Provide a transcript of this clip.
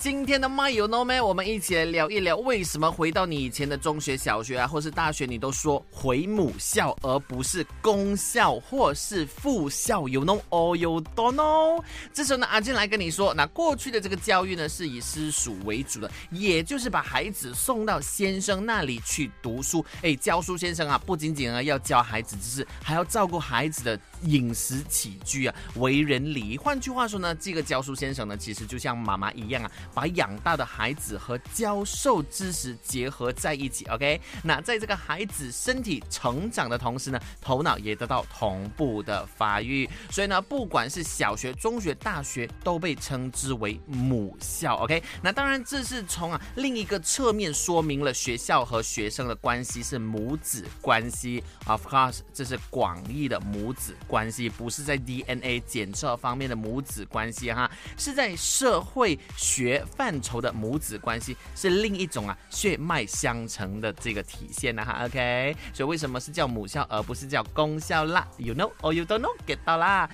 今天的 My You Know 咩？我们一起来聊一聊，为什么回到你以前的中学、小学啊，或是大学，你都说回母校，而不是公校或是附校？You know or you don't know？这时候呢，阿健来跟你说，那过去的这个教育呢，是以私塾为主的，也就是把孩子送到先生那里去读书。哎，教书先生啊，不仅仅啊要教孩子知识，还要照顾孩子的饮食起居啊，为人礼仪。换句话说呢，这个教书先生呢，其实就像妈妈一样啊。把养大的孩子和教授知识结合在一起，OK？那在这个孩子身体成长的同时呢，头脑也得到同步的发育。所以呢，不管是小学、中学、大学，都被称之为母校，OK？那当然，这是从啊另一个侧面说明了学校和学生的关系是母子关系。Of course，这是广义的母子关系，不是在 DNA 检测方面的母子关系哈，是在社会学。范畴的母子关系是另一种啊血脉相承的这个体现呢哈，OK，所以为什么是叫母校而不是叫公校啦？You know or you don't know？get 到啦？